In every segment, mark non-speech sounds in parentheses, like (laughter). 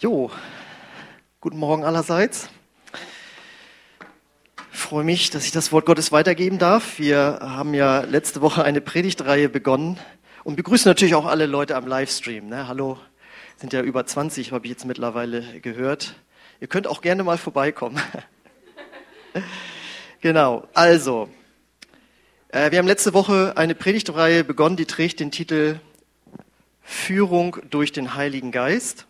Jo, guten Morgen allerseits. Ich freue mich, dass ich das Wort Gottes weitergeben darf. Wir haben ja letzte Woche eine Predigtreihe begonnen und begrüßen natürlich auch alle Leute am Livestream. Ne? Hallo, sind ja über 20, habe ich jetzt mittlerweile gehört. Ihr könnt auch gerne mal vorbeikommen. (laughs) genau, also, äh, wir haben letzte Woche eine Predigtreihe begonnen, die trägt den Titel Führung durch den Heiligen Geist.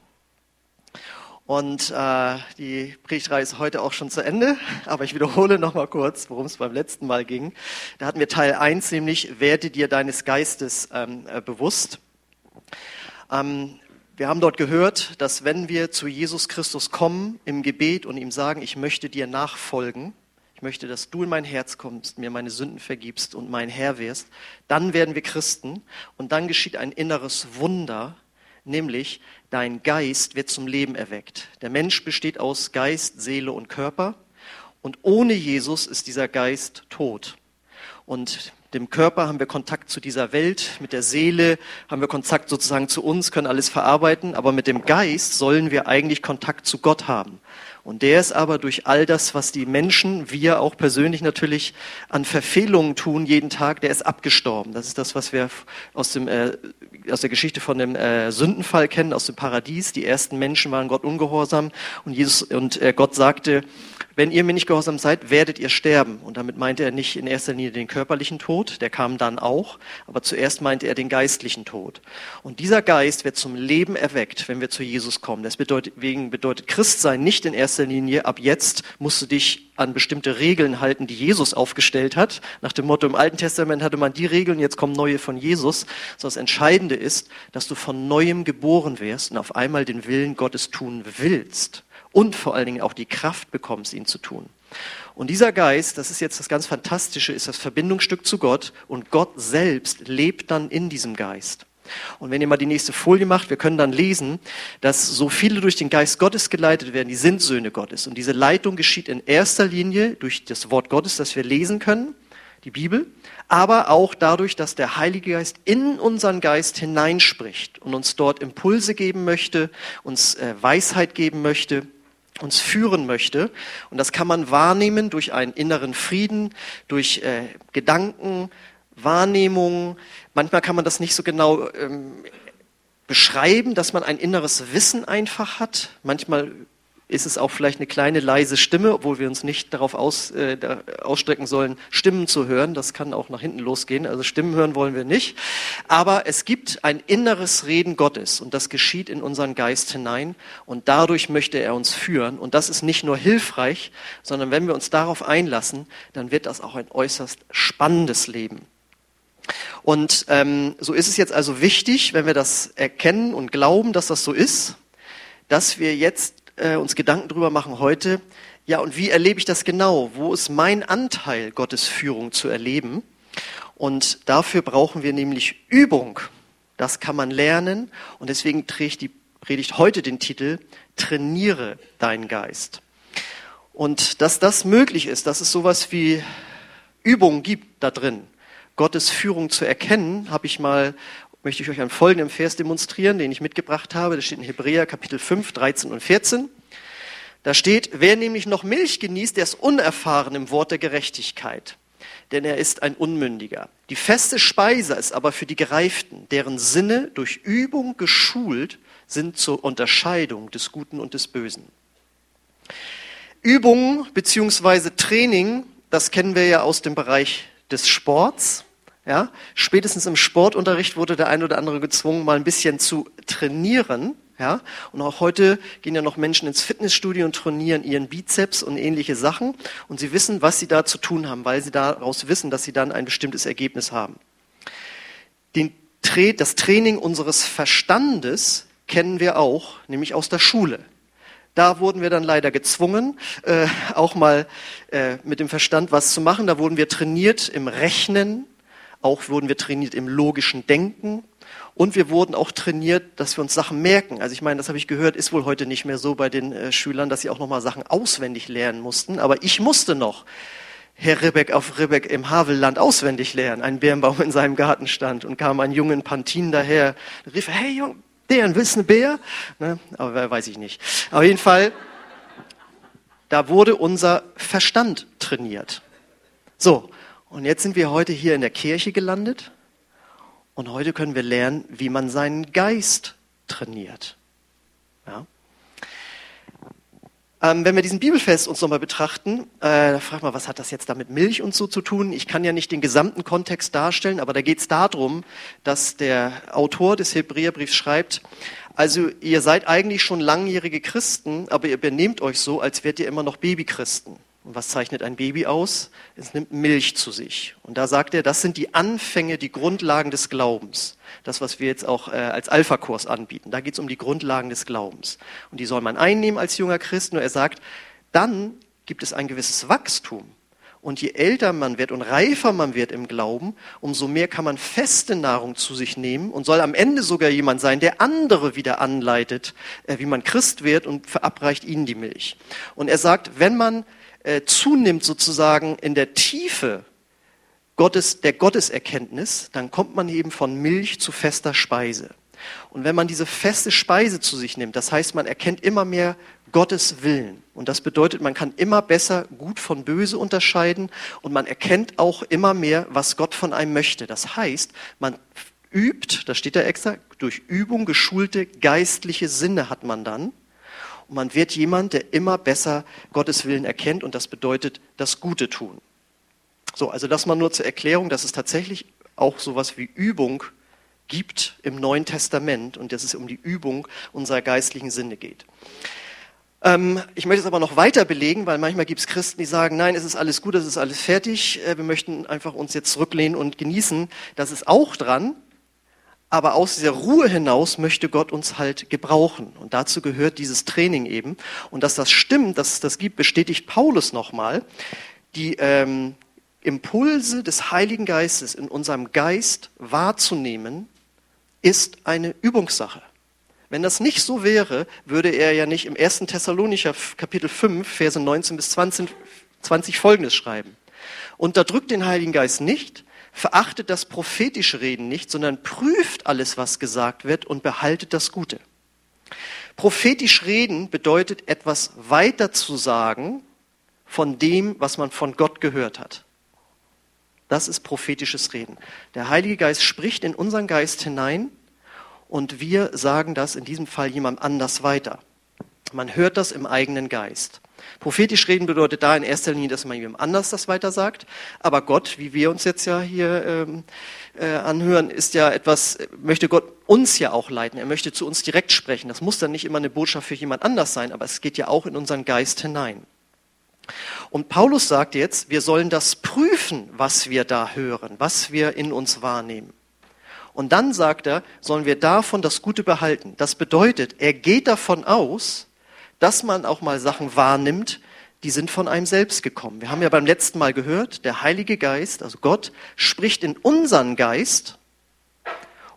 Und äh, die Predigtreihe ist heute auch schon zu Ende, (laughs) aber ich wiederhole noch mal kurz, worum es beim letzten Mal ging. Da hatten wir Teil 1, nämlich werde dir deines Geistes ähm, äh, bewusst. Ähm, wir haben dort gehört, dass wenn wir zu Jesus Christus kommen im Gebet und ihm sagen, ich möchte dir nachfolgen, ich möchte, dass du in mein Herz kommst, mir meine Sünden vergibst und mein Herr wirst, dann werden wir Christen und dann geschieht ein inneres Wunder, nämlich dein Geist wird zum Leben erweckt. Der Mensch besteht aus Geist, Seele und Körper und ohne Jesus ist dieser Geist tot. Und dem Körper haben wir Kontakt zu dieser Welt, mit der Seele haben wir Kontakt sozusagen zu uns, können alles verarbeiten, aber mit dem Geist sollen wir eigentlich Kontakt zu Gott haben. Und der ist aber durch all das, was die Menschen, wir auch persönlich natürlich an Verfehlungen tun jeden Tag, der ist abgestorben. Das ist das, was wir aus, dem, äh, aus der Geschichte von dem äh, Sündenfall kennen, aus dem Paradies. Die ersten Menschen waren Gott ungehorsam und, Jesus, und äh, Gott sagte, wenn ihr mir nicht gehorsam seid, werdet ihr sterben. Und damit meinte er nicht in erster Linie den körperlichen Tod, der kam dann auch, aber zuerst meinte er den geistlichen Tod. Und dieser Geist wird zum Leben erweckt, wenn wir zu Jesus kommen. Deswegen bedeutet Christsein nicht in erster Linie, ab jetzt musst du dich an bestimmte Regeln halten, die Jesus aufgestellt hat. Nach dem Motto, im Alten Testament hatte man die Regeln, jetzt kommen neue von Jesus. Sondern das Entscheidende ist, dass du von neuem geboren wirst und auf einmal den Willen Gottes tun willst und vor allen Dingen auch die Kraft bekommst, ihn zu tun. Und dieser Geist, das ist jetzt das ganz Fantastische, ist das Verbindungsstück zu Gott und Gott selbst lebt dann in diesem Geist. Und wenn ihr mal die nächste Folie macht, wir können dann lesen, dass so viele durch den Geist Gottes geleitet werden, die sind Söhne Gottes. Und diese Leitung geschieht in erster Linie durch das Wort Gottes, das wir lesen können, die Bibel, aber auch dadurch, dass der Heilige Geist in unseren Geist hineinspricht und uns dort Impulse geben möchte, uns äh, Weisheit geben möchte uns führen möchte. Und das kann man wahrnehmen durch einen inneren Frieden, durch äh, Gedanken, Wahrnehmungen. Manchmal kann man das nicht so genau ähm, beschreiben, dass man ein inneres Wissen einfach hat. Manchmal ist es auch vielleicht eine kleine leise Stimme, obwohl wir uns nicht darauf aus, äh, ausstrecken sollen, Stimmen zu hören. Das kann auch nach hinten losgehen. Also Stimmen hören wollen wir nicht. Aber es gibt ein inneres Reden Gottes und das geschieht in unseren Geist hinein und dadurch möchte er uns führen. Und das ist nicht nur hilfreich, sondern wenn wir uns darauf einlassen, dann wird das auch ein äußerst spannendes Leben. Und ähm, so ist es jetzt also wichtig, wenn wir das erkennen und glauben, dass das so ist, dass wir jetzt äh, uns Gedanken darüber machen heute, ja, und wie erlebe ich das genau? Wo ist mein Anteil, Gottes Führung zu erleben? Und dafür brauchen wir nämlich Übung. Das kann man lernen. Und deswegen trägt die Predigt heute den Titel Trainiere deinen Geist. Und dass das möglich ist, dass es sowas wie Übung gibt da drin, Gottes Führung zu erkennen, habe ich mal möchte ich euch einen folgenden Vers demonstrieren, den ich mitgebracht habe. Das steht in Hebräer Kapitel 5, 13 und 14. Da steht, wer nämlich noch Milch genießt, der ist unerfahren im Wort der Gerechtigkeit, denn er ist ein Unmündiger. Die feste Speise ist aber für die Gereiften, deren Sinne durch Übung geschult sind zur Unterscheidung des Guten und des Bösen. Übung beziehungsweise Training, das kennen wir ja aus dem Bereich des Sports. Ja, spätestens im Sportunterricht wurde der ein oder andere gezwungen, mal ein bisschen zu trainieren. Ja, und auch heute gehen ja noch Menschen ins Fitnessstudio und trainieren ihren Bizeps und ähnliche Sachen. Und sie wissen, was sie da zu tun haben, weil sie daraus wissen, dass sie dann ein bestimmtes Ergebnis haben. Den, das Training unseres Verstandes kennen wir auch, nämlich aus der Schule. Da wurden wir dann leider gezwungen, äh, auch mal äh, mit dem Verstand was zu machen. Da wurden wir trainiert im Rechnen, auch wurden wir trainiert im logischen Denken und wir wurden auch trainiert, dass wir uns Sachen merken. Also ich meine, das habe ich gehört, ist wohl heute nicht mehr so bei den äh, Schülern, dass sie auch noch mal Sachen auswendig lernen mussten. Aber ich musste noch Herr Ribbeck auf Ribbeck im Havelland auswendig lernen. Ein Birnbaum in seinem Garten stand und kam ein jungen Pantin daher, rief, hey Jung, Der ein bisschen Bär, ne? aber weiß ich nicht. Auf jeden Fall, da wurde unser Verstand trainiert. So, und jetzt sind wir heute hier in der Kirche gelandet und heute können wir lernen, wie man seinen Geist trainiert. Ja? Ähm, wenn wir diesen Bibelfest uns nochmal betrachten, äh, da fragt man, was hat das jetzt da mit Milch und so zu tun? Ich kann ja nicht den gesamten Kontext darstellen, aber da geht es darum, dass der Autor des Hebräerbriefs schreibt, also ihr seid eigentlich schon langjährige Christen, aber ihr benehmt euch so, als wärt ihr immer noch Babychristen. Und was zeichnet ein Baby aus? Es nimmt Milch zu sich. Und da sagt er, das sind die Anfänge, die Grundlagen des Glaubens. Das, was wir jetzt auch äh, als Alpha-Kurs anbieten. Da geht es um die Grundlagen des Glaubens. Und die soll man einnehmen als junger Christ. Nur er sagt, dann gibt es ein gewisses Wachstum. Und je älter man wird und reifer man wird im Glauben, umso mehr kann man feste Nahrung zu sich nehmen und soll am Ende sogar jemand sein, der andere wieder anleitet, äh, wie man Christ wird und verabreicht ihnen die Milch. Und er sagt, wenn man äh, zunimmt sozusagen in der Tiefe Gottes, der Gotteserkenntnis, dann kommt man eben von Milch zu fester Speise. Und wenn man diese feste Speise zu sich nimmt, das heißt, man erkennt immer mehr Gottes Willen. Und das bedeutet, man kann immer besser gut von böse unterscheiden und man erkennt auch immer mehr, was Gott von einem möchte. Das heißt, man übt, da steht da extra, durch Übung geschulte geistliche Sinne hat man dann. Man wird jemand, der immer besser Gottes Willen erkennt und das bedeutet das Gute tun. So, also das mal nur zur Erklärung, dass es tatsächlich auch sowas wie Übung gibt im Neuen Testament und dass es um die Übung unserer geistlichen Sinne geht. Ähm, ich möchte es aber noch weiter belegen, weil manchmal gibt es Christen, die sagen, nein, es ist alles gut, es ist alles fertig, äh, wir möchten einfach uns jetzt zurücklehnen und genießen. Das ist auch dran, aber aus dieser Ruhe hinaus möchte Gott uns halt gebrauchen. Und dazu gehört dieses Training eben. Und dass das stimmt, dass es das gibt, bestätigt Paulus nochmal. Die ähm, Impulse des Heiligen Geistes in unserem Geist wahrzunehmen, ist eine Übungssache. Wenn das nicht so wäre, würde er ja nicht im 1. Thessalonicher Kapitel 5, Verse 19 bis 20, 20 folgendes schreiben. Unterdrückt den Heiligen Geist nicht, verachtet das prophetische Reden nicht, sondern prüft alles, was gesagt wird und behaltet das Gute. Prophetisch reden bedeutet etwas weiter zu sagen von dem, was man von Gott gehört hat. Das ist prophetisches Reden. Der Heilige Geist spricht in unseren Geist hinein und wir sagen das in diesem Fall jemand anders weiter. Man hört das im eigenen Geist. Prophetisch reden bedeutet da in erster Linie, dass man jemandem anders das weiter sagt. Aber Gott, wie wir uns jetzt ja hier ähm, äh, anhören, ist ja etwas, möchte Gott uns ja auch leiten. Er möchte zu uns direkt sprechen. Das muss dann nicht immer eine Botschaft für jemand anders sein, aber es geht ja auch in unseren Geist hinein. Und Paulus sagt jetzt, wir sollen das prüfen, was wir da hören, was wir in uns wahrnehmen. Und dann sagt er, sollen wir davon das Gute behalten. Das bedeutet, er geht davon aus, dass man auch mal Sachen wahrnimmt, die sind von einem selbst gekommen. Wir haben ja beim letzten Mal gehört, der Heilige Geist, also Gott, spricht in unseren Geist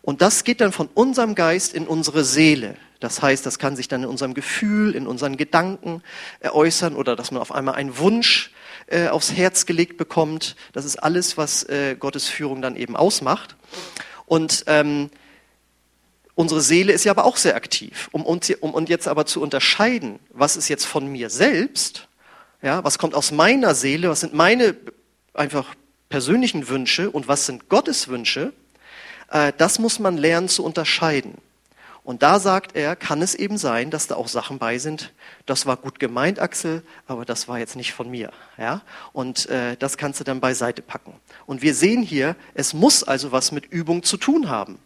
und das geht dann von unserem Geist in unsere Seele. Das heißt, das kann sich dann in unserem Gefühl, in unseren Gedanken äußern oder dass man auf einmal einen Wunsch äh, aufs Herz gelegt bekommt. Das ist alles, was äh, Gottes Führung dann eben ausmacht. Und ähm, Unsere Seele ist ja aber auch sehr aktiv. Um uns um, und jetzt aber zu unterscheiden, was ist jetzt von mir selbst, ja, was kommt aus meiner Seele, was sind meine einfach persönlichen Wünsche und was sind Gottes Wünsche, äh, das muss man lernen zu unterscheiden. Und da sagt er, kann es eben sein, dass da auch Sachen bei sind. Das war gut gemeint, Axel, aber das war jetzt nicht von mir. Ja? Und äh, das kannst du dann beiseite packen. Und wir sehen hier, es muss also was mit Übung zu tun haben.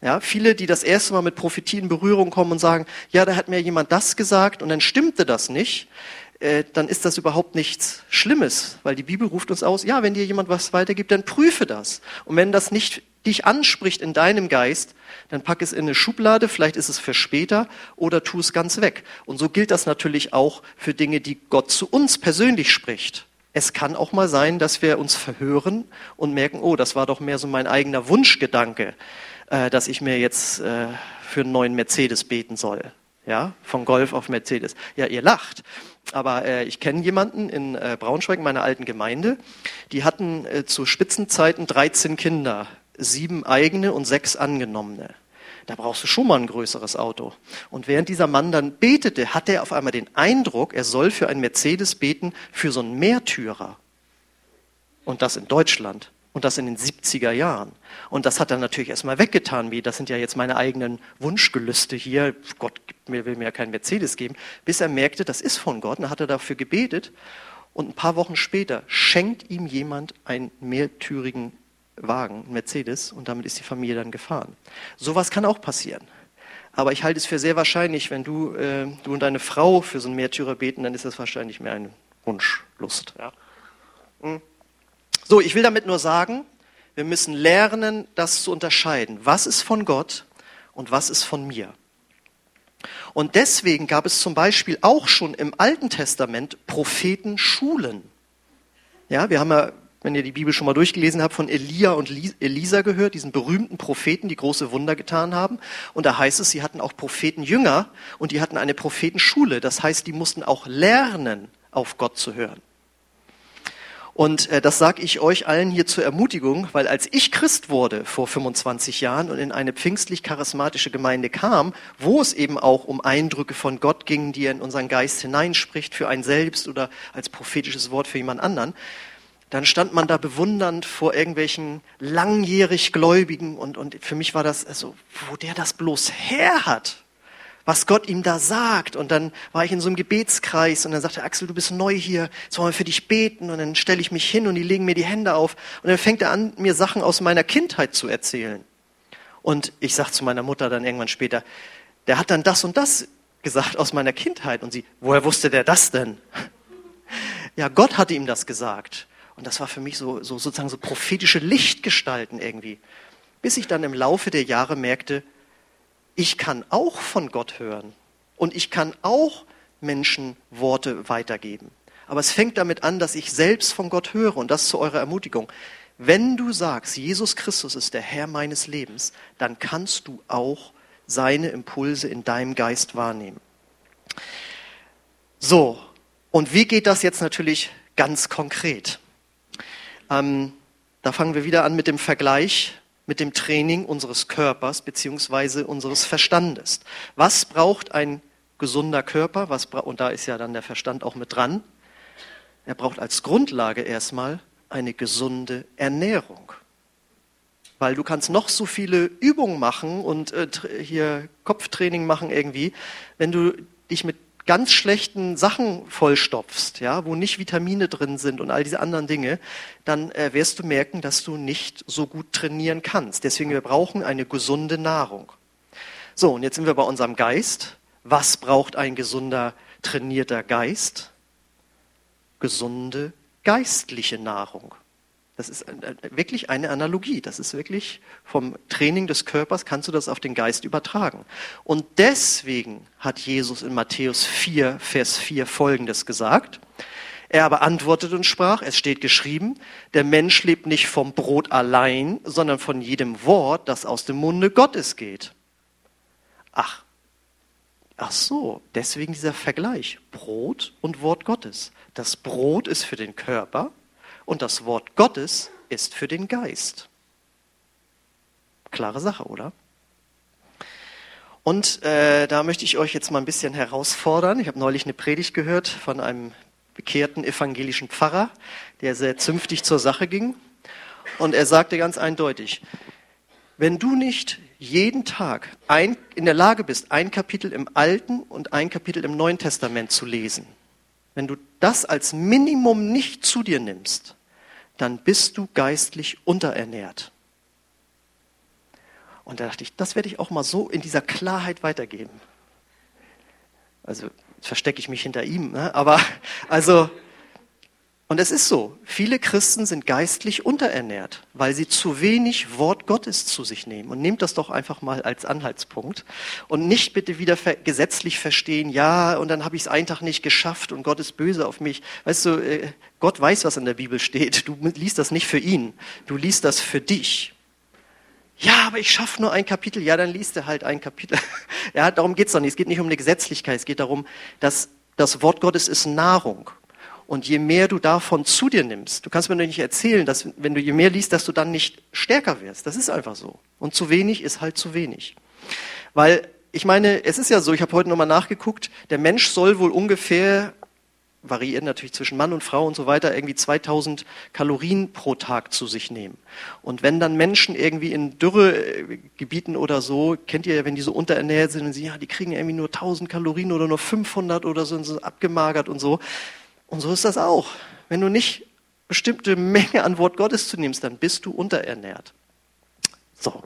Ja, viele, die das erste Mal mit Prophetie in Berührung kommen und sagen, ja, da hat mir jemand das gesagt und dann stimmte das nicht, äh, dann ist das überhaupt nichts Schlimmes, weil die Bibel ruft uns aus, ja, wenn dir jemand was weitergibt, dann prüfe das. Und wenn das nicht dich anspricht in deinem Geist, dann pack es in eine Schublade, vielleicht ist es für später oder tu es ganz weg. Und so gilt das natürlich auch für Dinge, die Gott zu uns persönlich spricht. Es kann auch mal sein, dass wir uns verhören und merken, oh, das war doch mehr so mein eigener Wunschgedanke äh, dass ich mir jetzt äh, für einen neuen Mercedes beten soll. Ja, von Golf auf Mercedes. Ja, ihr lacht. Aber äh, ich kenne jemanden in äh, Braunschweig, meiner alten Gemeinde, die hatten äh, zu Spitzenzeiten 13 Kinder, sieben eigene und sechs angenommene. da brauchst du schon mal ein größeres Auto. Und während dieser Mann dann betete, hatte er auf einmal den Eindruck, er soll für einen Mercedes beten, für so einen Mehrtürer. Und das in Deutschland. Und das in den 70er Jahren. Und das hat er natürlich erstmal weggetan, wie das sind ja jetzt meine eigenen Wunschgelüste hier. Gott will mir ja keinen Mercedes geben. Bis er merkte, das ist von Gott. Und dann hat er dafür gebetet. Und ein paar Wochen später schenkt ihm jemand einen mehrtürigen Wagen, einen Mercedes. Und damit ist die Familie dann gefahren. Sowas kann auch passieren. Aber ich halte es für sehr wahrscheinlich, wenn du, äh, du und deine Frau für so einen Mehrtürer beten, dann ist das wahrscheinlich mehr eine Wunschlust. Ja. Hm. So, ich will damit nur sagen, wir müssen lernen, das zu unterscheiden. Was ist von Gott und was ist von mir? Und deswegen gab es zum Beispiel auch schon im Alten Testament Prophetenschulen. Ja, wir haben ja, wenn ihr die Bibel schon mal durchgelesen habt, von Elia und Elisa gehört, diesen berühmten Propheten, die große Wunder getan haben. Und da heißt es, sie hatten auch Prophetenjünger und die hatten eine Prophetenschule. Das heißt, die mussten auch lernen, auf Gott zu hören. Und äh, das sage ich euch allen hier zur Ermutigung, weil als ich Christ wurde vor 25 Jahren und in eine pfingstlich-charismatische Gemeinde kam, wo es eben auch um Eindrücke von Gott ging, die er in unseren Geist hineinspricht, für einen selbst oder als prophetisches Wort für jemand anderen, dann stand man da bewundernd vor irgendwelchen langjährig Gläubigen und, und für mich war das, also, wo der das bloß her hat was Gott ihm da sagt. Und dann war ich in so einem Gebetskreis und dann sagte Axel, du bist neu hier, jetzt wollen wir für dich beten. Und dann stelle ich mich hin und die legen mir die Hände auf. Und dann fängt er an, mir Sachen aus meiner Kindheit zu erzählen. Und ich sage zu meiner Mutter dann irgendwann später, der hat dann das und das gesagt aus meiner Kindheit. Und sie, woher wusste der das denn? Ja, Gott hatte ihm das gesagt. Und das war für mich so, so sozusagen so prophetische Lichtgestalten irgendwie. Bis ich dann im Laufe der Jahre merkte, ich kann auch von Gott hören und ich kann auch Menschen Worte weitergeben. Aber es fängt damit an, dass ich selbst von Gott höre und das zu eurer Ermutigung. Wenn du sagst, Jesus Christus ist der Herr meines Lebens, dann kannst du auch seine Impulse in deinem Geist wahrnehmen. So, und wie geht das jetzt natürlich ganz konkret? Ähm, da fangen wir wieder an mit dem Vergleich mit dem Training unseres Körpers beziehungsweise unseres Verstandes. Was braucht ein gesunder Körper? Was und da ist ja dann der Verstand auch mit dran. Er braucht als Grundlage erstmal eine gesunde Ernährung. Weil du kannst noch so viele Übungen machen und äh, hier Kopftraining machen irgendwie, wenn du dich mit ganz schlechten Sachen vollstopfst, ja, wo nicht Vitamine drin sind und all diese anderen Dinge, dann äh, wirst du merken, dass du nicht so gut trainieren kannst. Deswegen wir brauchen eine gesunde Nahrung. So, und jetzt sind wir bei unserem Geist. Was braucht ein gesunder, trainierter Geist? Gesunde geistliche Nahrung. Das ist wirklich eine Analogie. Das ist wirklich vom Training des Körpers kannst du das auf den Geist übertragen. Und deswegen hat Jesus in Matthäus 4, Vers 4 Folgendes gesagt. Er aber antwortete und sprach, es steht geschrieben, der Mensch lebt nicht vom Brot allein, sondern von jedem Wort, das aus dem Munde Gottes geht. Ach, ach so, deswegen dieser Vergleich. Brot und Wort Gottes. Das Brot ist für den Körper und das Wort Gottes ist für den Geist. Klare Sache, oder? Und äh, da möchte ich euch jetzt mal ein bisschen herausfordern. Ich habe neulich eine Predigt gehört von einem bekehrten evangelischen Pfarrer, der sehr zünftig zur Sache ging. Und er sagte ganz eindeutig, wenn du nicht jeden Tag ein, in der Lage bist, ein Kapitel im Alten und ein Kapitel im Neuen Testament zu lesen, wenn du das als Minimum nicht zu dir nimmst, dann bist du geistlich unterernährt. Und da dachte ich, das werde ich auch mal so in dieser Klarheit weitergeben. Also verstecke ich mich hinter ihm, ne? aber also und es ist so, viele Christen sind geistlich unterernährt, weil sie zu wenig Wort Gottes zu sich nehmen. Und nehmt das doch einfach mal als Anhaltspunkt. Und nicht bitte wieder gesetzlich verstehen, ja, und dann habe ich es einen Tag nicht geschafft und Gott ist böse auf mich. Weißt du, äh, Gott weiß, was in der Bibel steht. Du liest das nicht für ihn, du liest das für dich. Ja, aber ich schaffe nur ein Kapitel. Ja, dann liest er halt ein Kapitel. (laughs) ja, darum geht's doch nicht. Es geht nicht um eine Gesetzlichkeit. Es geht darum, dass das Wort Gottes ist Nahrung. Und je mehr du davon zu dir nimmst, du kannst mir nicht erzählen, dass wenn du je mehr liest, dass du dann nicht stärker wirst. Das ist einfach so. Und zu wenig ist halt zu wenig. Weil ich meine, es ist ja so, ich habe heute nochmal nachgeguckt, der Mensch soll wohl ungefähr, variiert natürlich zwischen Mann und Frau und so weiter, irgendwie 2000 Kalorien pro Tag zu sich nehmen. Und wenn dann Menschen irgendwie in Dürregebieten oder so, kennt ihr ja, wenn die so unterernährt sind und sie, ja, die kriegen irgendwie nur 1000 Kalorien oder nur 500 oder so, und so abgemagert und so. Und so ist das auch. Wenn du nicht bestimmte Menge an Wort Gottes zu nimmst, dann bist du unterernährt. So.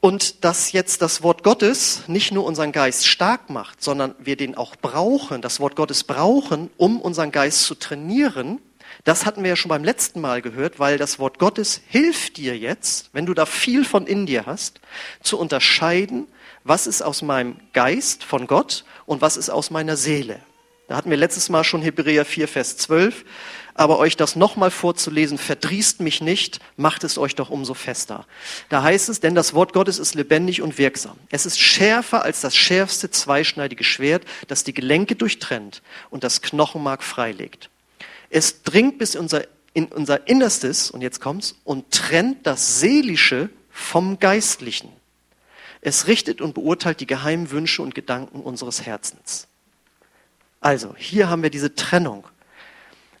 Und dass jetzt das Wort Gottes nicht nur unseren Geist stark macht, sondern wir den auch brauchen, das Wort Gottes brauchen, um unseren Geist zu trainieren, das hatten wir ja schon beim letzten Mal gehört, weil das Wort Gottes hilft dir jetzt, wenn du da viel von in dir hast, zu unterscheiden, was ist aus meinem Geist von Gott und was ist aus meiner Seele. Da hatten wir letztes Mal schon Hebräer 4, Vers 12. Aber euch das nochmal vorzulesen, verdrießt mich nicht, macht es euch doch umso fester. Da heißt es, denn das Wort Gottes ist lebendig und wirksam. Es ist schärfer als das schärfste zweischneidige Schwert, das die Gelenke durchtrennt und das Knochenmark freilegt. Es dringt bis unser, in unser Innerstes, und jetzt kommt's, und trennt das Seelische vom Geistlichen. Es richtet und beurteilt die geheimen Wünsche und Gedanken unseres Herzens. Also, hier haben wir diese Trennung.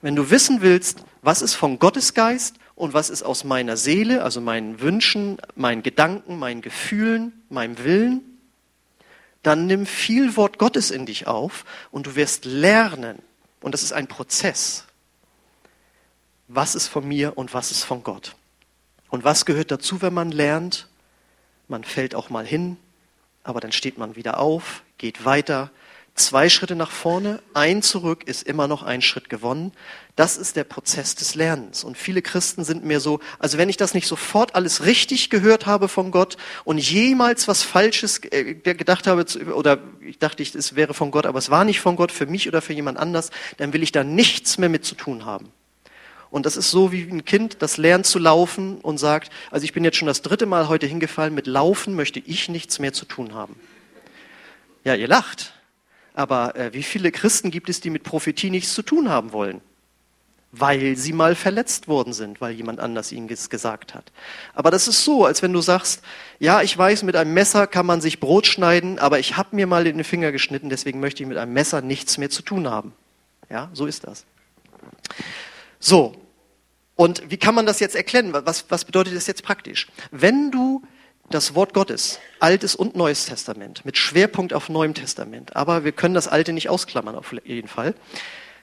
Wenn du wissen willst, was ist von Gottes Geist und was ist aus meiner Seele, also meinen Wünschen, meinen Gedanken, meinen Gefühlen, meinem Willen, dann nimm viel Wort Gottes in dich auf und du wirst lernen, und das ist ein Prozess, was ist von mir und was ist von Gott. Und was gehört dazu, wenn man lernt? Man fällt auch mal hin, aber dann steht man wieder auf, geht weiter, Zwei Schritte nach vorne, ein zurück ist immer noch ein Schritt gewonnen. Das ist der Prozess des Lernens. Und viele Christen sind mir so, also wenn ich das nicht sofort alles richtig gehört habe von Gott und jemals was Falsches äh, gedacht habe, oder ich dachte, es wäre von Gott, aber es war nicht von Gott, für mich oder für jemand anders, dann will ich da nichts mehr mit zu tun haben. Und das ist so wie ein Kind, das lernt zu laufen und sagt, also ich bin jetzt schon das dritte Mal heute hingefallen, mit Laufen möchte ich nichts mehr zu tun haben. Ja, ihr lacht. Aber äh, wie viele Christen gibt es, die mit Prophetie nichts zu tun haben wollen? Weil sie mal verletzt worden sind, weil jemand anders ihnen es gesagt hat. Aber das ist so, als wenn du sagst, ja, ich weiß, mit einem Messer kann man sich Brot schneiden, aber ich habe mir mal in den Finger geschnitten, deswegen möchte ich mit einem Messer nichts mehr zu tun haben. Ja, so ist das. So, und wie kann man das jetzt erklären? Was, was bedeutet das jetzt praktisch? Wenn du das Wort Gottes, Altes und Neues Testament, mit Schwerpunkt auf Neuem Testament. Aber wir können das Alte nicht ausklammern, auf jeden Fall.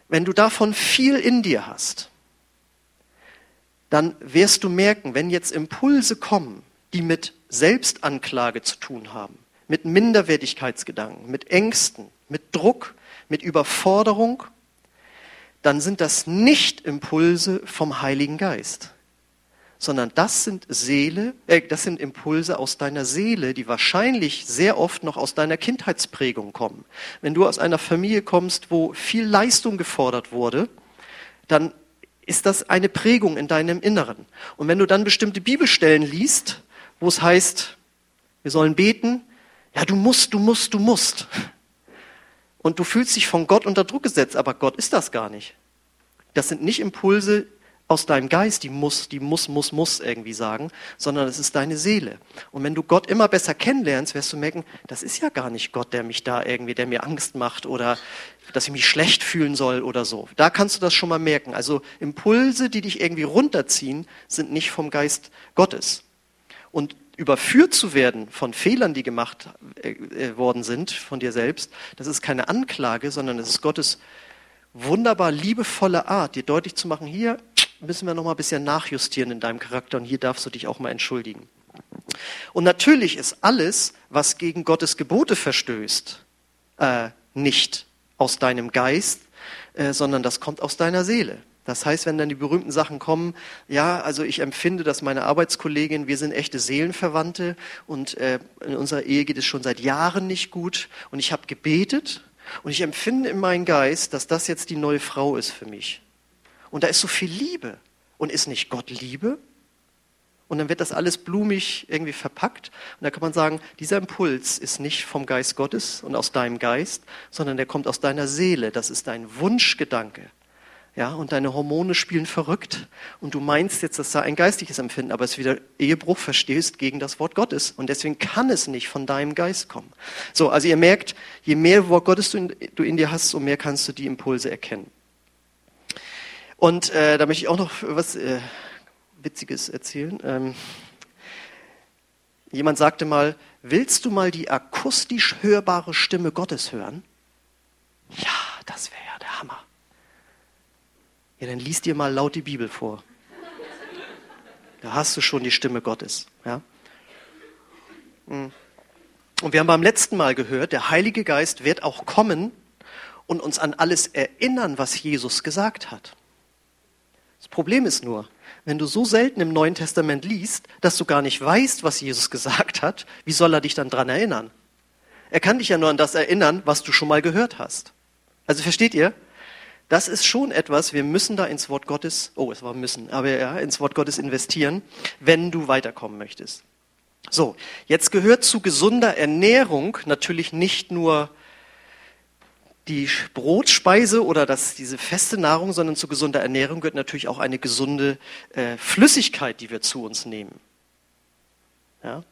Wenn du davon viel in dir hast, dann wirst du merken, wenn jetzt Impulse kommen, die mit Selbstanklage zu tun haben, mit Minderwertigkeitsgedanken, mit Ängsten, mit Druck, mit Überforderung, dann sind das nicht Impulse vom Heiligen Geist sondern das sind Seele, äh, das sind Impulse aus deiner Seele, die wahrscheinlich sehr oft noch aus deiner Kindheitsprägung kommen. Wenn du aus einer Familie kommst, wo viel Leistung gefordert wurde, dann ist das eine Prägung in deinem Inneren. Und wenn du dann bestimmte Bibelstellen liest, wo es heißt, wir sollen beten, ja, du musst, du musst, du musst. Und du fühlst dich von Gott unter Druck gesetzt, aber Gott ist das gar nicht. Das sind nicht Impulse, aus deinem Geist, die muss, die muss, muss, muss irgendwie sagen, sondern es ist deine Seele. Und wenn du Gott immer besser kennenlernst, wirst du merken, das ist ja gar nicht Gott, der mich da irgendwie, der mir Angst macht oder dass ich mich schlecht fühlen soll oder so. Da kannst du das schon mal merken. Also Impulse, die dich irgendwie runterziehen, sind nicht vom Geist Gottes. Und überführt zu werden von Fehlern, die gemacht äh, äh worden sind von dir selbst, das ist keine Anklage, sondern es ist Gottes wunderbar liebevolle Art, dir deutlich zu machen, hier müssen wir noch mal ein bisschen nachjustieren in deinem Charakter und hier darfst du dich auch mal entschuldigen. Und natürlich ist alles, was gegen Gottes Gebote verstößt, äh, nicht aus deinem Geist, äh, sondern das kommt aus deiner Seele. Das heißt, wenn dann die berühmten Sachen kommen, ja, also ich empfinde, dass meine Arbeitskollegin, wir sind echte Seelenverwandte und äh, in unserer Ehe geht es schon seit Jahren nicht gut und ich habe gebetet und ich empfinde in meinem Geist, dass das jetzt die neue Frau ist für mich. Und da ist so viel Liebe. Und ist nicht Gott Liebe? Und dann wird das alles blumig irgendwie verpackt. Und da kann man sagen, dieser Impuls ist nicht vom Geist Gottes und aus deinem Geist, sondern der kommt aus deiner Seele. Das ist dein Wunschgedanke. ja, und deine Hormone spielen verrückt und du meinst jetzt, das sei ein geistliches Empfinden, aber es ist wieder Ehebruch, verstehst gegen das Wort Gottes und deswegen kann es nicht von deinem Geist kommen. So, also ihr merkt, je mehr Wort Gottes du in, du in dir hast, so mehr kannst du die Impulse erkennen. Und äh, da möchte ich auch noch was äh, Witziges erzählen. Ähm, jemand sagte mal, willst du mal die akustisch hörbare Stimme Gottes hören? Ja, das wäre ja der Hammer. Ja, dann liest dir mal laut die Bibel vor. Da hast du schon die Stimme Gottes. Ja? Hm. Und wir haben beim letzten Mal gehört, der Heilige Geist wird auch kommen und uns an alles erinnern, was Jesus gesagt hat. Das Problem ist nur, wenn du so selten im Neuen Testament liest, dass du gar nicht weißt, was Jesus gesagt hat, wie soll er dich dann dran erinnern? Er kann dich ja nur an das erinnern, was du schon mal gehört hast. Also versteht ihr? Das ist schon etwas, wir müssen da ins Wort Gottes, oh, es war müssen, aber ja, ins Wort Gottes investieren, wenn du weiterkommen möchtest. So, jetzt gehört zu gesunder Ernährung natürlich nicht nur die Brotspeise oder das, diese feste Nahrung, sondern zu gesunder Ernährung gehört natürlich auch eine gesunde äh, Flüssigkeit, die wir zu uns nehmen. Ja?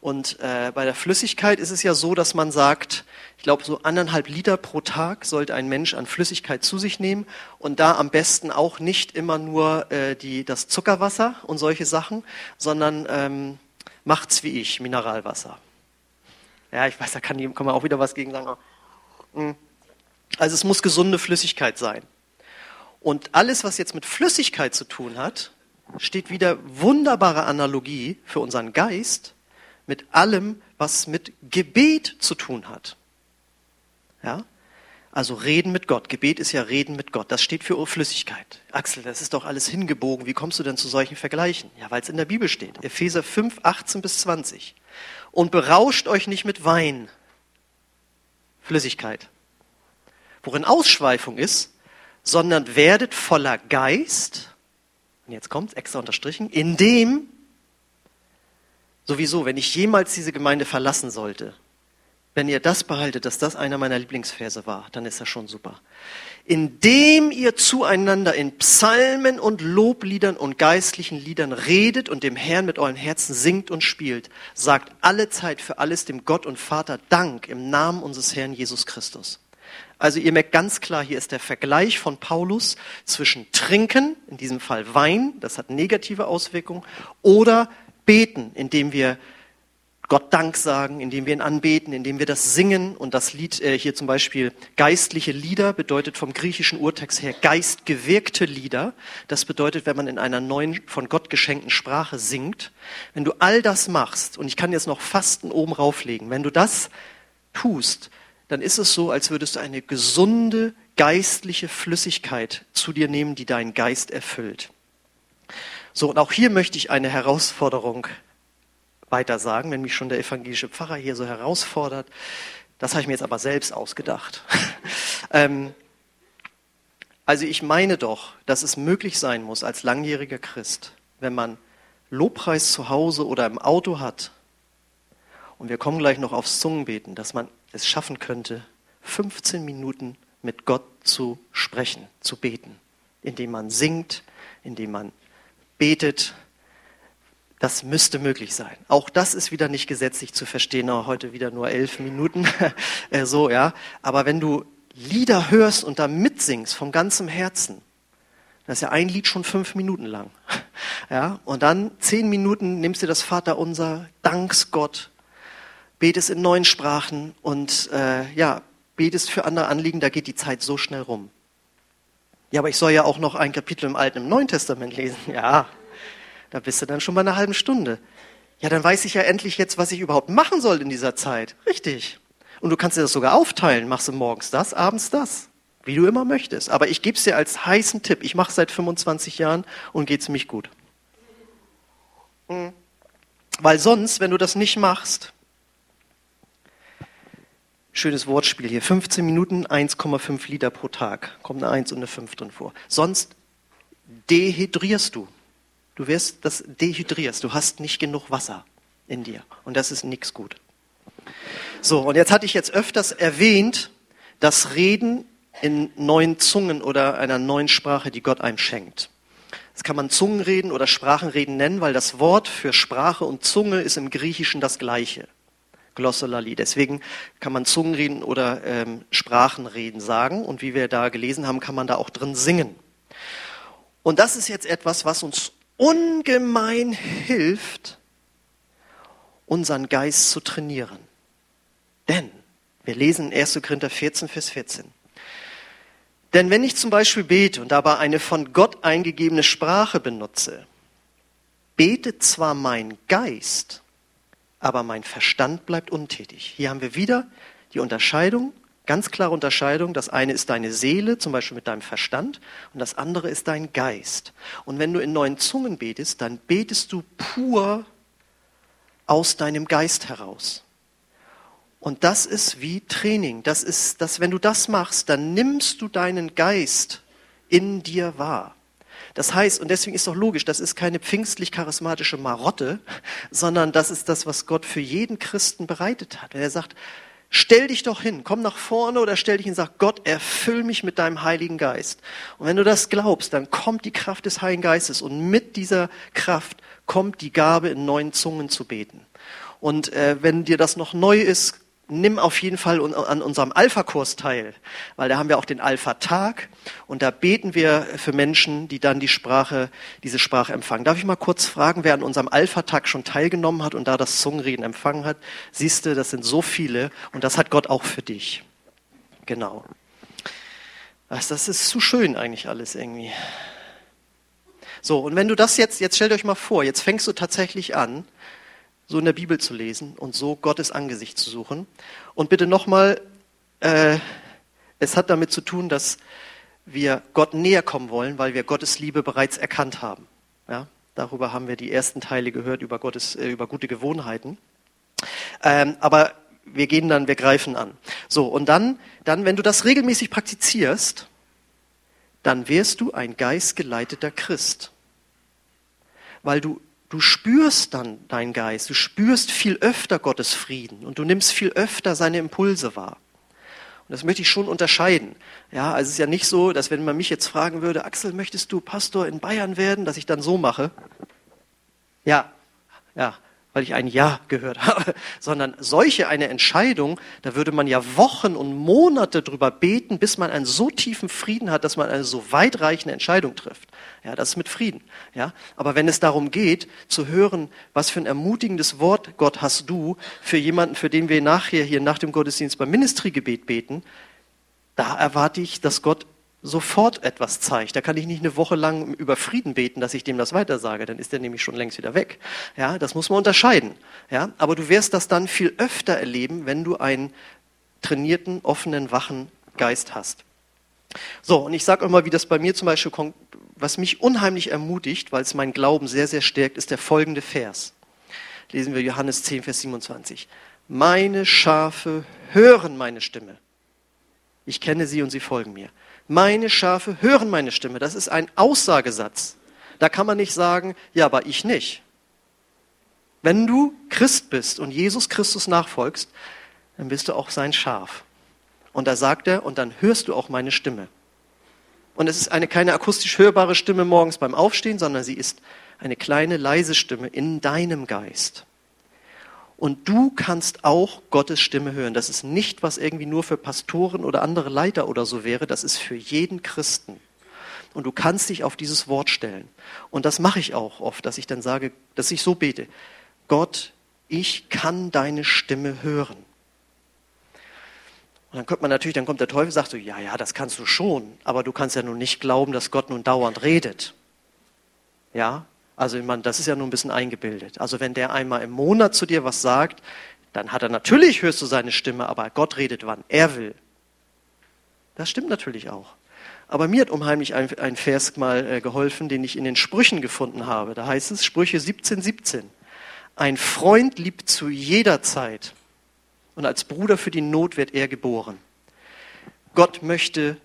Und äh, bei der Flüssigkeit ist es ja so, dass man sagt, ich glaube, so anderthalb Liter pro Tag sollte ein Mensch an Flüssigkeit zu sich nehmen und da am besten auch nicht immer nur äh, die, das Zuckerwasser und solche Sachen, sondern ähm, macht's wie ich, Mineralwasser. Ja, ich weiß, da kann, kann man auch wieder was gegen sagen. Hm. Also es muss gesunde Flüssigkeit sein. Und alles, was jetzt mit Flüssigkeit zu tun hat, steht wieder wunderbare Analogie für unseren Geist mit allem, was mit Gebet zu tun hat. Ja? Also reden mit Gott. Gebet ist ja reden mit Gott. Das steht für Flüssigkeit. Axel, das ist doch alles hingebogen. Wie kommst du denn zu solchen Vergleichen? Ja, weil es in der Bibel steht. Epheser 5, 18 bis 20. Und berauscht euch nicht mit Wein. Flüssigkeit. Worin Ausschweifung ist, sondern werdet voller Geist. Und jetzt kommt extra unterstrichen. Indem Sowieso, wenn ich jemals diese Gemeinde verlassen sollte, wenn ihr das behaltet, dass das einer meiner Lieblingsverse war, dann ist das schon super. Indem ihr zueinander in Psalmen und Lobliedern und geistlichen Liedern redet und dem Herrn mit euren Herzen singt und spielt, sagt alle Zeit für alles dem Gott und Vater Dank im Namen unseres Herrn Jesus Christus. Also ihr merkt ganz klar, hier ist der Vergleich von Paulus zwischen Trinken, in diesem Fall Wein, das hat negative Auswirkungen, oder beten, indem wir Gott Dank sagen, indem wir ihn anbeten, indem wir das singen. Und das Lied äh, hier zum Beispiel geistliche Lieder bedeutet vom griechischen Urtext her geistgewirkte Lieder. Das bedeutet, wenn man in einer neuen, von Gott geschenkten Sprache singt. Wenn du all das machst, und ich kann jetzt noch Fasten oben rauflegen, wenn du das tust, dann ist es so, als würdest du eine gesunde geistliche Flüssigkeit zu dir nehmen, die deinen Geist erfüllt. So, und auch hier möchte ich eine Herausforderung weiter sagen, wenn mich schon der evangelische Pfarrer hier so herausfordert. Das habe ich mir jetzt aber selbst ausgedacht. (laughs) ähm, also ich meine doch, dass es möglich sein muss als langjähriger Christ, wenn man Lobpreis zu Hause oder im Auto hat, und wir kommen gleich noch aufs Zungenbeten, dass man es schaffen könnte, 15 Minuten mit Gott zu sprechen, zu beten, indem man singt, indem man betet. Das müsste möglich sein. Auch das ist wieder nicht gesetzlich zu verstehen. Heute wieder nur elf Minuten, (laughs) äh, so ja. Aber wenn du Lieder hörst und da mitsingst von ganzem Herzen, das ist ja ein Lied schon fünf Minuten lang, (laughs) ja. Und dann zehn Minuten nimmst du das Vaterunser, dankst Gott, betest in neuen Sprachen und äh, ja, betest für andere Anliegen. Da geht die Zeit so schnell rum. Ja, aber ich soll ja auch noch ein Kapitel im Alten, im Neuen Testament lesen. Ja, da bist du dann schon bei einer halben Stunde. Ja, dann weiß ich ja endlich jetzt, was ich überhaupt machen soll in dieser Zeit. Richtig. Und du kannst dir das sogar aufteilen. Machst du morgens das, abends das. Wie du immer möchtest. Aber ich gebe es dir als heißen Tipp. Ich mache seit 25 Jahren und geht ziemlich gut. Mhm. Weil sonst, wenn du das nicht machst, Schönes Wortspiel hier. 15 Minuten, 1,5 Liter pro Tag. Kommt eine 1 und eine 5 drin vor. Sonst dehydrierst du. Du wirst das dehydrierst. Du hast nicht genug Wasser in dir. Und das ist nichts gut. So, und jetzt hatte ich jetzt öfters erwähnt, dass Reden in neuen Zungen oder einer neuen Sprache, die Gott einem schenkt. Das kann man Zungenreden oder Sprachenreden nennen, weil das Wort für Sprache und Zunge ist im Griechischen das gleiche. Glossolali. Deswegen kann man Zungenreden oder ähm, Sprachenreden sagen. Und wie wir da gelesen haben, kann man da auch drin singen. Und das ist jetzt etwas, was uns ungemein hilft, unseren Geist zu trainieren. Denn, wir lesen 1. Korinther 14, Vers 14. Denn wenn ich zum Beispiel bete und dabei eine von Gott eingegebene Sprache benutze, betet zwar mein Geist, aber mein Verstand bleibt untätig. Hier haben wir wieder die Unterscheidung, ganz klare Unterscheidung. Das eine ist deine Seele, zum Beispiel mit deinem Verstand, und das andere ist dein Geist. Und wenn du in neuen Zungen betest, dann betest du pur aus deinem Geist heraus. Und das ist wie Training. Das ist, dass wenn du das machst, dann nimmst du deinen Geist in dir wahr. Das heißt, und deswegen ist doch logisch, das ist keine pfingstlich-charismatische Marotte, sondern das ist das, was Gott für jeden Christen bereitet hat. Wenn er sagt, stell dich doch hin, komm nach vorne oder stell dich hin und sag, Gott, erfüll mich mit deinem Heiligen Geist. Und wenn du das glaubst, dann kommt die Kraft des Heiligen Geistes und mit dieser Kraft kommt die Gabe, in neuen Zungen zu beten. Und äh, wenn dir das noch neu ist, nimm auf jeden Fall an unserem Alpha-Kurs teil, weil da haben wir auch den Alpha-Tag und da beten wir für Menschen, die dann die Sprache, diese Sprache empfangen. Darf ich mal kurz fragen, wer an unserem Alpha-Tag schon teilgenommen hat und da das Zungenreden empfangen hat? Siehst du, das sind so viele und das hat Gott auch für dich. Genau. Das ist zu schön eigentlich alles irgendwie. So, und wenn du das jetzt, jetzt stellt euch mal vor, jetzt fängst du tatsächlich an, so in der Bibel zu lesen und so Gottes Angesicht zu suchen. Und bitte nochmal, äh, es hat damit zu tun, dass wir Gott näher kommen wollen, weil wir Gottes Liebe bereits erkannt haben. Ja, darüber haben wir die ersten Teile gehört, über, Gottes, äh, über gute Gewohnheiten. Ähm, aber wir gehen dann, wir greifen an. So, und dann, dann, wenn du das regelmäßig praktizierst, dann wirst du ein geistgeleiteter Christ. Weil du Du spürst dann deinen Geist, du spürst viel öfter Gottes Frieden und du nimmst viel öfter seine Impulse wahr. Und das möchte ich schon unterscheiden. Ja, also es ist ja nicht so, dass wenn man mich jetzt fragen würde, Axel, möchtest du Pastor in Bayern werden, dass ich dann so mache? Ja, ja, weil ich ein Ja gehört (laughs) habe, sondern solche eine Entscheidung, da würde man ja Wochen und Monate drüber beten, bis man einen so tiefen Frieden hat, dass man eine so weitreichende Entscheidung trifft. Ja, das ist mit Frieden. Ja, aber wenn es darum geht, zu hören, was für ein ermutigendes Wort Gott hast du für jemanden, für den wir nachher hier nach dem Gottesdienst beim Ministrygebet beten, da erwarte ich, dass Gott sofort etwas zeigt. Da kann ich nicht eine Woche lang über Frieden beten, dass ich dem das weitersage, dann ist er nämlich schon längst wieder weg. Ja, das muss man unterscheiden. Ja, aber du wirst das dann viel öfter erleben, wenn du einen trainierten, offenen, wachen Geist hast. So, und ich sage immer, wie das bei mir zum Beispiel kommt, was mich unheimlich ermutigt, weil es meinen Glauben sehr, sehr stärkt, ist der folgende Vers. Lesen wir Johannes 10, Vers 27. Meine Schafe hören meine Stimme. Ich kenne sie und sie folgen mir meine Schafe hören meine Stimme. Das ist ein Aussagesatz. Da kann man nicht sagen, ja, aber ich nicht. Wenn du Christ bist und Jesus Christus nachfolgst, dann bist du auch sein Schaf. Und da sagt er, und dann hörst du auch meine Stimme. Und es ist eine keine akustisch hörbare Stimme morgens beim Aufstehen, sondern sie ist eine kleine leise Stimme in deinem Geist. Und du kannst auch Gottes Stimme hören. Das ist nicht, was irgendwie nur für Pastoren oder andere Leiter oder so wäre. Das ist für jeden Christen. Und du kannst dich auf dieses Wort stellen. Und das mache ich auch oft, dass ich dann sage, dass ich so bete. Gott, ich kann deine Stimme hören. Und dann kommt man natürlich, dann kommt der Teufel und sagt so, ja, ja, das kannst du schon, aber du kannst ja nun nicht glauben, dass Gott nun dauernd redet. Ja, also ich meine, das ist ja nur ein bisschen eingebildet. Also wenn der einmal im Monat zu dir was sagt, dann hat er natürlich, hörst du seine Stimme, aber Gott redet, wann er will. Das stimmt natürlich auch. Aber mir hat unheimlich ein, ein Vers mal äh, geholfen, den ich in den Sprüchen gefunden habe. Da heißt es, Sprüche 17, 17. Ein Freund liebt zu jeder Zeit und als Bruder für die Not wird er geboren. Gott möchte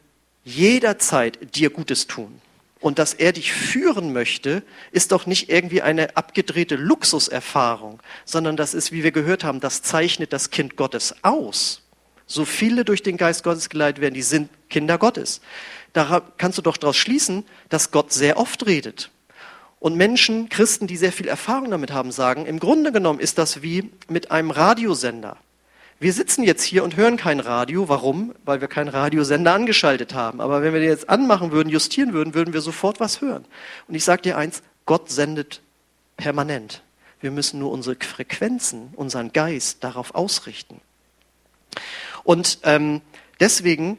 jederzeit dir Gutes tun und dass er dich führen möchte, ist doch nicht irgendwie eine abgedrehte Luxuserfahrung, sondern das ist, wie wir gehört haben, das zeichnet das Kind Gottes aus. So viele durch den Geist Gottes geleitet werden, die sind Kinder Gottes. Da kannst du doch daraus schließen, dass Gott sehr oft redet. Und Menschen, Christen, die sehr viel Erfahrung damit haben, sagen, im Grunde genommen ist das wie mit einem Radiosender. Wir sitzen jetzt hier und hören kein Radio. Warum? Weil wir keinen Radiosender angeschaltet haben. Aber wenn wir den jetzt anmachen würden, justieren würden, würden wir sofort was hören. Und ich sage dir eins, Gott sendet permanent. Wir müssen nur unsere Frequenzen, unseren Geist darauf ausrichten. Und ähm, deswegen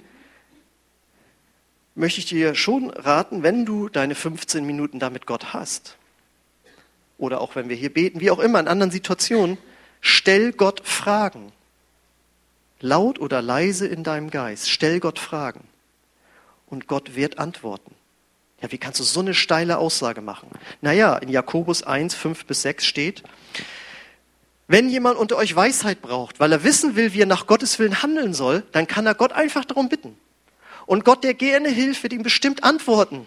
möchte ich dir schon raten, wenn du deine 15 Minuten damit Gott hast, oder auch wenn wir hier beten, wie auch immer, in anderen Situationen, stell Gott Fragen. Laut oder leise in deinem Geist, stell Gott Fragen. Und Gott wird antworten. Ja, wie kannst du so eine steile Aussage machen? Naja, in Jakobus 1, 5 bis 6 steht, wenn jemand unter euch Weisheit braucht, weil er wissen will, wie er nach Gottes Willen handeln soll, dann kann er Gott einfach darum bitten. Und Gott, der gerne hilft, wird ihm bestimmt antworten,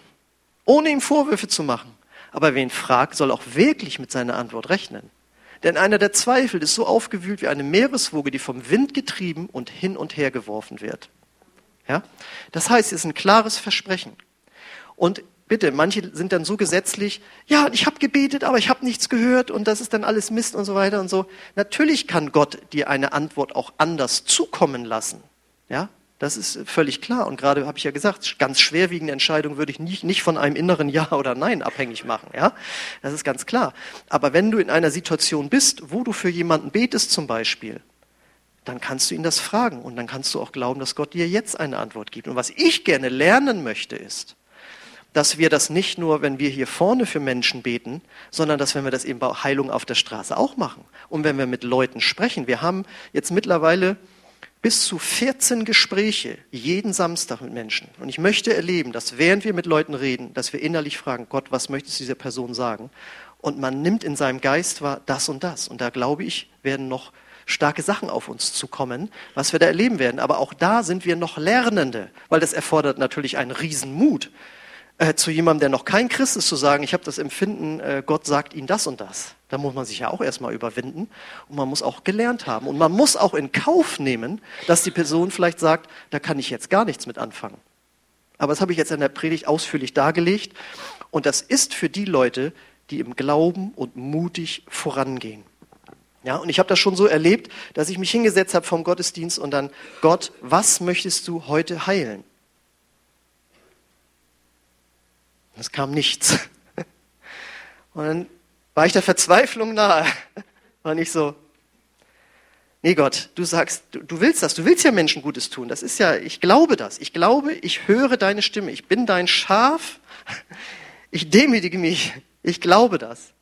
ohne ihm Vorwürfe zu machen. Aber wer ihn fragt, soll auch wirklich mit seiner Antwort rechnen. Denn einer, der zweifelt, ist so aufgewühlt wie eine Meereswoge, die vom Wind getrieben und hin und her geworfen wird. Ja? Das heißt, es ist ein klares Versprechen. Und bitte, manche sind dann so gesetzlich, ja, ich habe gebetet, aber ich habe nichts gehört und das ist dann alles Mist und so weiter und so. Natürlich kann Gott dir eine Antwort auch anders zukommen lassen. Ja, das ist völlig klar. Und gerade habe ich ja gesagt, ganz schwerwiegende Entscheidungen würde ich nicht, nicht von einem inneren Ja (laughs) oder Nein abhängig machen. Ja, das ist ganz klar. Aber wenn du in einer Situation bist, wo du für jemanden betest zum Beispiel, dann kannst du ihn das fragen und dann kannst du auch glauben, dass Gott dir jetzt eine Antwort gibt. Und was ich gerne lernen möchte, ist, dass wir das nicht nur, wenn wir hier vorne für Menschen beten, sondern dass wenn wir das eben bei Heilung auf der Straße auch machen. Und wenn wir mit Leuten sprechen. Wir haben jetzt mittlerweile bis zu 14 Gespräche jeden Samstag mit Menschen. Und ich möchte erleben, dass während wir mit Leuten reden, dass wir innerlich fragen, Gott, was möchtest du dieser Person sagen? Und man nimmt in seinem Geist wahr das und das. Und da glaube ich, werden noch starke Sachen auf uns zukommen, was wir da erleben werden. Aber auch da sind wir noch Lernende, weil das erfordert natürlich einen Riesenmut äh, zu jemandem, der noch kein Christ ist, zu sagen, ich habe das Empfinden, äh, Gott sagt ihnen das und das. Da muss man sich ja auch erstmal überwinden und man muss auch gelernt haben. Und man muss auch in Kauf nehmen, dass die Person vielleicht sagt, da kann ich jetzt gar nichts mit anfangen. Aber das habe ich jetzt in der Predigt ausführlich dargelegt. Und das ist für die Leute, die im Glauben und mutig vorangehen. Ja, und ich habe das schon so erlebt, dass ich mich hingesetzt habe vom Gottesdienst und dann, Gott, was möchtest du heute heilen? Es kam nichts. (laughs) Und dann war ich der Verzweiflung nahe. War nicht so, nee Gott, du sagst, du, du, willst das, du willst ja Menschen Gutes tun. Das ist ja, ich glaube das. Ich glaube, ich höre deine Stimme. Ich bin dein Schaf. Ich demütige mich. Ich glaube das.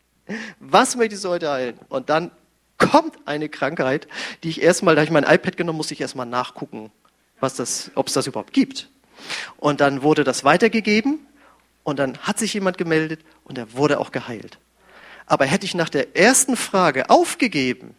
Was möchtest du heute heilen? Und dann kommt eine Krankheit, die ich erstmal, da ich mein iPad genommen, musste ich erstmal nachgucken, was das, ob es das überhaupt gibt. Und dann wurde das weitergegeben und dann hat sich jemand gemeldet und er wurde auch geheilt. Aber hätte ich nach der ersten Frage aufgegeben,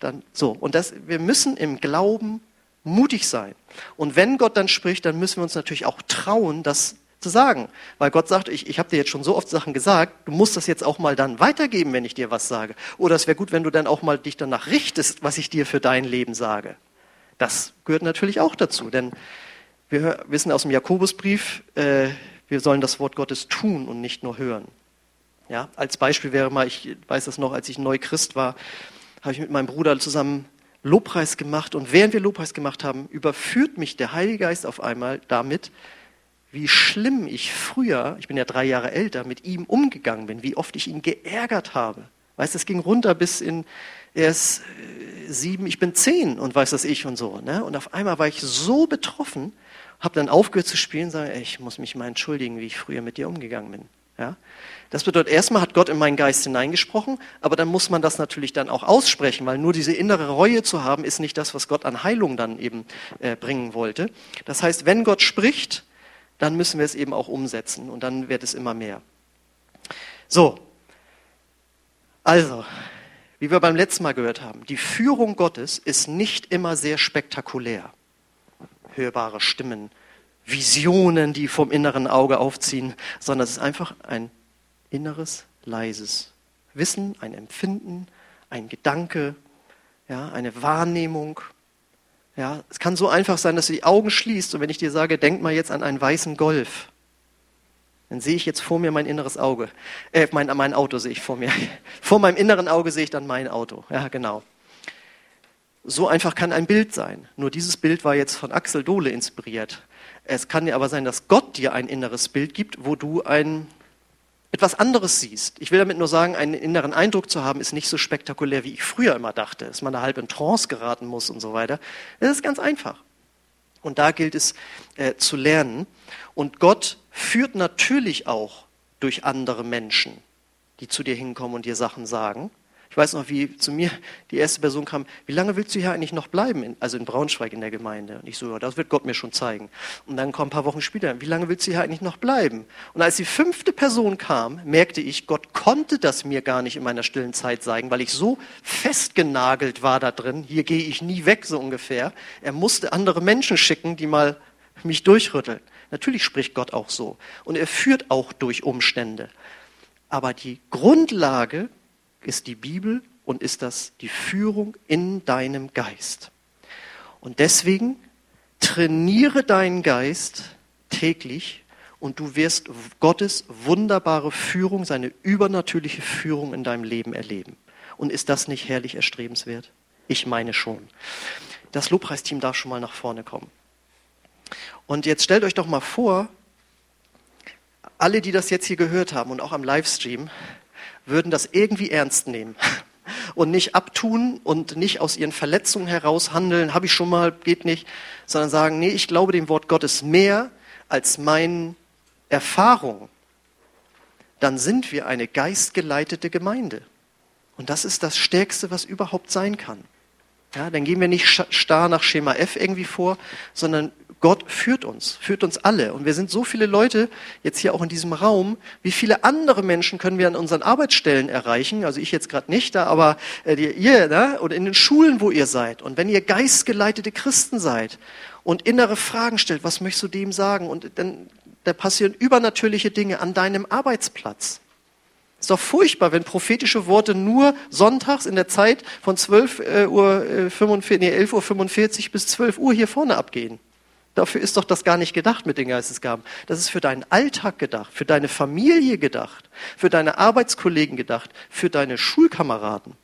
dann so. Und das, wir müssen im Glauben mutig sein. Und wenn Gott dann spricht, dann müssen wir uns natürlich auch trauen, das zu sagen. Weil Gott sagt, ich, ich habe dir jetzt schon so oft Sachen gesagt, du musst das jetzt auch mal dann weitergeben, wenn ich dir was sage. Oder es wäre gut, wenn du dann auch mal dich danach richtest, was ich dir für dein Leben sage. Das gehört natürlich auch dazu. Denn wir wissen aus dem Jakobusbrief, äh, wir sollen das Wort Gottes tun und nicht nur hören. Ja, als Beispiel wäre mal, ich weiß das noch, als ich neu Christ war, habe ich mit meinem Bruder zusammen Lobpreis gemacht und während wir Lobpreis gemacht haben, überführt mich der Heilige Geist auf einmal damit, wie schlimm ich früher, ich bin ja drei Jahre älter, mit ihm umgegangen bin, wie oft ich ihn geärgert habe. Weißt, es ging runter bis in, er ist äh, sieben, ich bin zehn und weiß das ich und so. Ne? Und auf einmal war ich so betroffen, habe dann aufgehört zu spielen, sage, ey, ich muss mich mal entschuldigen, wie ich früher mit dir umgegangen bin. Ja? Das bedeutet, erstmal hat Gott in meinen Geist hineingesprochen, aber dann muss man das natürlich dann auch aussprechen, weil nur diese innere Reue zu haben, ist nicht das, was Gott an Heilung dann eben äh, bringen wollte. Das heißt, wenn Gott spricht, dann müssen wir es eben auch umsetzen und dann wird es immer mehr. So, also, wie wir beim letzten Mal gehört haben, die Führung Gottes ist nicht immer sehr spektakulär hörbare Stimmen, Visionen, die vom inneren Auge aufziehen, sondern es ist einfach ein inneres, leises Wissen, ein Empfinden, ein Gedanke, ja, eine Wahrnehmung. Ja, es kann so einfach sein, dass du die Augen schließt und wenn ich dir sage, denk mal jetzt an einen weißen Golf, dann sehe ich jetzt vor mir mein inneres Auge. Äh, mein, mein Auto sehe ich vor mir. (laughs) Vor meinem inneren Auge sehe ich dann mein Auto. Ja, genau. So einfach kann ein Bild sein. Nur dieses Bild war jetzt von Axel Dohle inspiriert. Es kann ja aber sein, dass Gott dir ein inneres Bild gibt, wo du ein etwas anderes siehst. Ich will damit nur sagen, einen inneren Eindruck zu haben, ist nicht so spektakulär, wie ich früher immer dachte, dass man da halb in Trance geraten muss und so weiter. Das ist ganz einfach. Und da gilt es äh, zu lernen. Und Gott führt natürlich auch durch andere Menschen, die zu dir hinkommen und dir Sachen sagen. Ich weiß noch, wie zu mir die erste Person kam, wie lange willst du hier eigentlich noch bleiben, in, also in Braunschweig in der Gemeinde? Und ich so, ja, das wird Gott mir schon zeigen. Und dann kommen ein paar Wochen später, wie lange willst du hier eigentlich noch bleiben? Und als die fünfte Person kam, merkte ich, Gott konnte das mir gar nicht in meiner stillen Zeit zeigen, weil ich so festgenagelt war da drin, hier gehe ich nie weg, so ungefähr. Er musste andere Menschen schicken, die mal mich durchrütteln. Natürlich spricht Gott auch so. Und er führt auch durch Umstände. Aber die Grundlage ist die Bibel und ist das die Führung in deinem Geist. Und deswegen trainiere deinen Geist täglich und du wirst Gottes wunderbare Führung, seine übernatürliche Führung in deinem Leben erleben. Und ist das nicht herrlich erstrebenswert? Ich meine schon. Das Lobpreisteam darf schon mal nach vorne kommen. Und jetzt stellt euch doch mal vor, alle, die das jetzt hier gehört haben und auch am Livestream, würden das irgendwie ernst nehmen und nicht abtun und nicht aus ihren Verletzungen heraus handeln, habe ich schon mal, geht nicht, sondern sagen, nee, ich glaube dem Wort Gottes mehr als meinen Erfahrungen, dann sind wir eine geistgeleitete Gemeinde. Und das ist das Stärkste, was überhaupt sein kann. Ja, dann gehen wir nicht starr nach Schema F irgendwie vor, sondern Gott führt uns, führt uns alle. Und wir sind so viele Leute jetzt hier auch in diesem Raum. Wie viele andere Menschen können wir an unseren Arbeitsstellen erreichen? Also ich jetzt gerade nicht da, aber äh, ihr, ne? oder in den Schulen, wo ihr seid. Und wenn ihr geistgeleitete Christen seid und innere Fragen stellt, was möchtest du dem sagen? Und dann da passieren übernatürliche Dinge an deinem Arbeitsplatz. Ist doch furchtbar, wenn prophetische Worte nur sonntags in der Zeit von 12 äh, Uhr 45, äh, nee, 11 Uhr 45 bis 12 Uhr hier vorne abgehen. Dafür ist doch das gar nicht gedacht mit den Geistesgaben. Das ist für deinen Alltag gedacht, für deine Familie gedacht, für deine Arbeitskollegen gedacht, für deine Schulkameraden.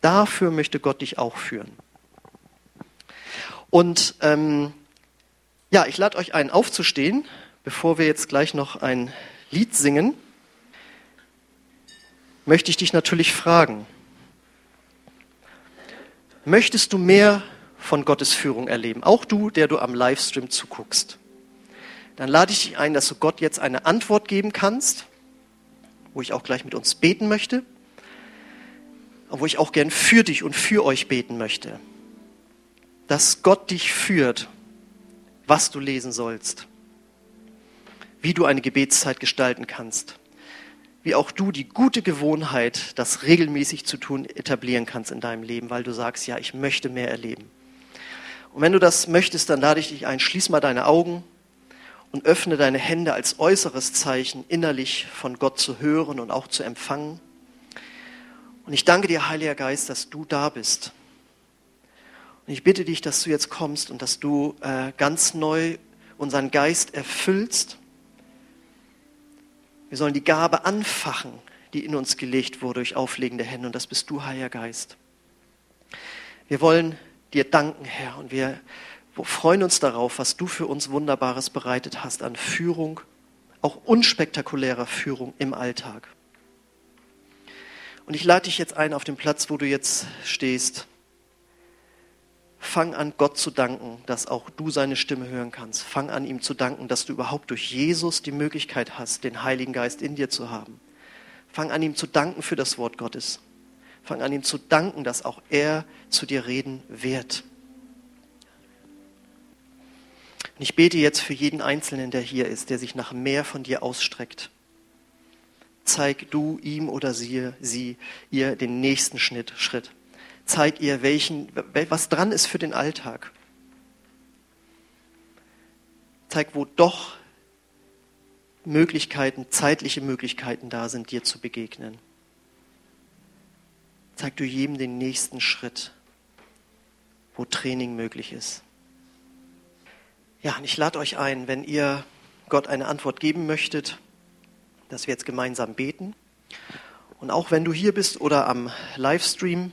Dafür möchte Gott dich auch führen. Und ähm, ja, ich lade euch ein, aufzustehen, bevor wir jetzt gleich noch ein Lied singen. Möchte ich dich natürlich fragen, möchtest du mehr von Gottes Führung erleben. Auch du, der du am Livestream zuguckst. Dann lade ich dich ein, dass du Gott jetzt eine Antwort geben kannst, wo ich auch gleich mit uns beten möchte, wo ich auch gern für dich und für euch beten möchte. Dass Gott dich führt, was du lesen sollst, wie du eine Gebetszeit gestalten kannst, wie auch du die gute Gewohnheit, das regelmäßig zu tun, etablieren kannst in deinem Leben, weil du sagst, ja, ich möchte mehr erleben. Und wenn du das möchtest, dann lade ich dich ein, schließ mal deine Augen und öffne deine Hände als äußeres Zeichen, innerlich von Gott zu hören und auch zu empfangen. Und ich danke dir, Heiliger Geist, dass du da bist. Und ich bitte dich, dass du jetzt kommst und dass du äh, ganz neu unseren Geist erfüllst. Wir sollen die Gabe anfachen, die in uns gelegt wurde durch auflegende Hände. Und das bist du, Heiliger Geist. Wir wollen dir danken, Herr, und wir freuen uns darauf, was du für uns Wunderbares bereitet hast an Führung, auch unspektakulärer Führung im Alltag. Und ich lade dich jetzt ein auf den Platz, wo du jetzt stehst. Fang an, Gott zu danken, dass auch du seine Stimme hören kannst. Fang an, ihm zu danken, dass du überhaupt durch Jesus die Möglichkeit hast, den Heiligen Geist in dir zu haben. Fang an, ihm zu danken für das Wort Gottes. Fang an, ihm zu danken, dass auch er zu dir reden wird. Und ich bete jetzt für jeden Einzelnen, der hier ist, der sich nach mehr von dir ausstreckt. Zeig du ihm oder sie, sie ihr den nächsten Schritt. Schritt. Zeig ihr, welchen, was dran ist für den Alltag. Zeig, wo doch Möglichkeiten, zeitliche Möglichkeiten da sind, dir zu begegnen. Zeig du jedem den nächsten Schritt. wo Training möglich ist. Ja, und ich lade euch ein, wenn ihr Gott eine Antwort geben möchtet, dass wir jetzt gemeinsam beten. Und auch wenn du hier bist oder am Livestream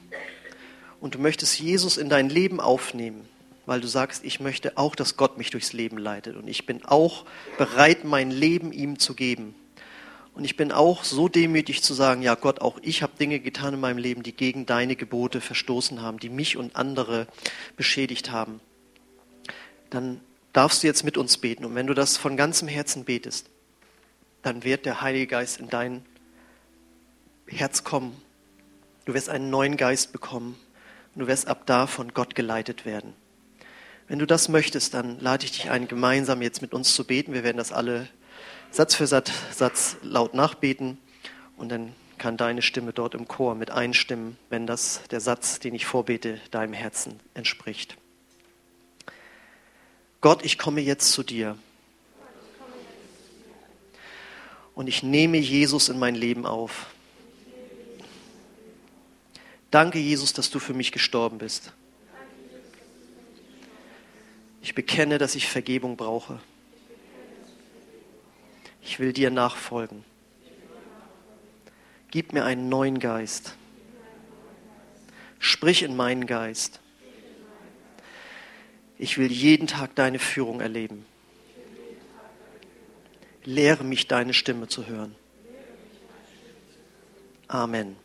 und du möchtest Jesus in dein Leben aufnehmen, weil du sagst, ich möchte auch, dass Gott mich durchs Leben leitet und ich bin auch bereit, mein Leben ihm zu geben. Und ich bin auch so demütig zu sagen, ja Gott, auch ich habe Dinge getan in meinem Leben, die gegen deine Gebote verstoßen haben, die mich und andere beschädigt haben. Dann darfst du jetzt mit uns beten. Und wenn du das von ganzem Herzen betest, dann wird der Heilige Geist in dein Herz kommen. Du wirst einen neuen Geist bekommen. Und du wirst ab da von Gott geleitet werden. Wenn du das möchtest, dann lade ich dich ein, gemeinsam jetzt mit uns zu beten. Wir werden das alle Satz für Satz, Satz laut nachbeten und dann kann deine Stimme dort im Chor mit einstimmen, wenn das der Satz, den ich vorbete, deinem Herzen entspricht. Gott, ich komme jetzt zu dir. Und ich nehme Jesus in mein Leben auf. Danke, Jesus, dass du für mich gestorben bist. Ich bekenne, dass ich Vergebung brauche. Ich will dir nachfolgen. Gib mir einen neuen Geist. Sprich in meinen Geist. Ich will jeden Tag deine Führung erleben. Lehre mich deine Stimme zu hören. Amen.